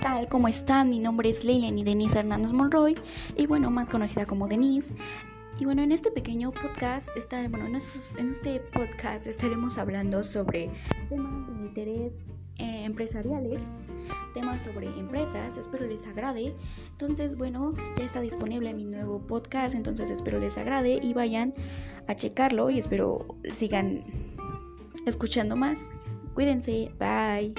tal? ¿Cómo están? Mi nombre es Leilani Denise Hernández Monroy y bueno, más conocida como Denise. Y bueno, en este pequeño podcast, está, bueno, en, este podcast estaremos hablando sobre temas de interés eh, empresariales, temas sobre empresas, espero les agrade. Entonces, bueno, ya está disponible mi nuevo podcast, entonces espero les agrade y vayan a checarlo y espero sigan escuchando más. Cuídense, bye.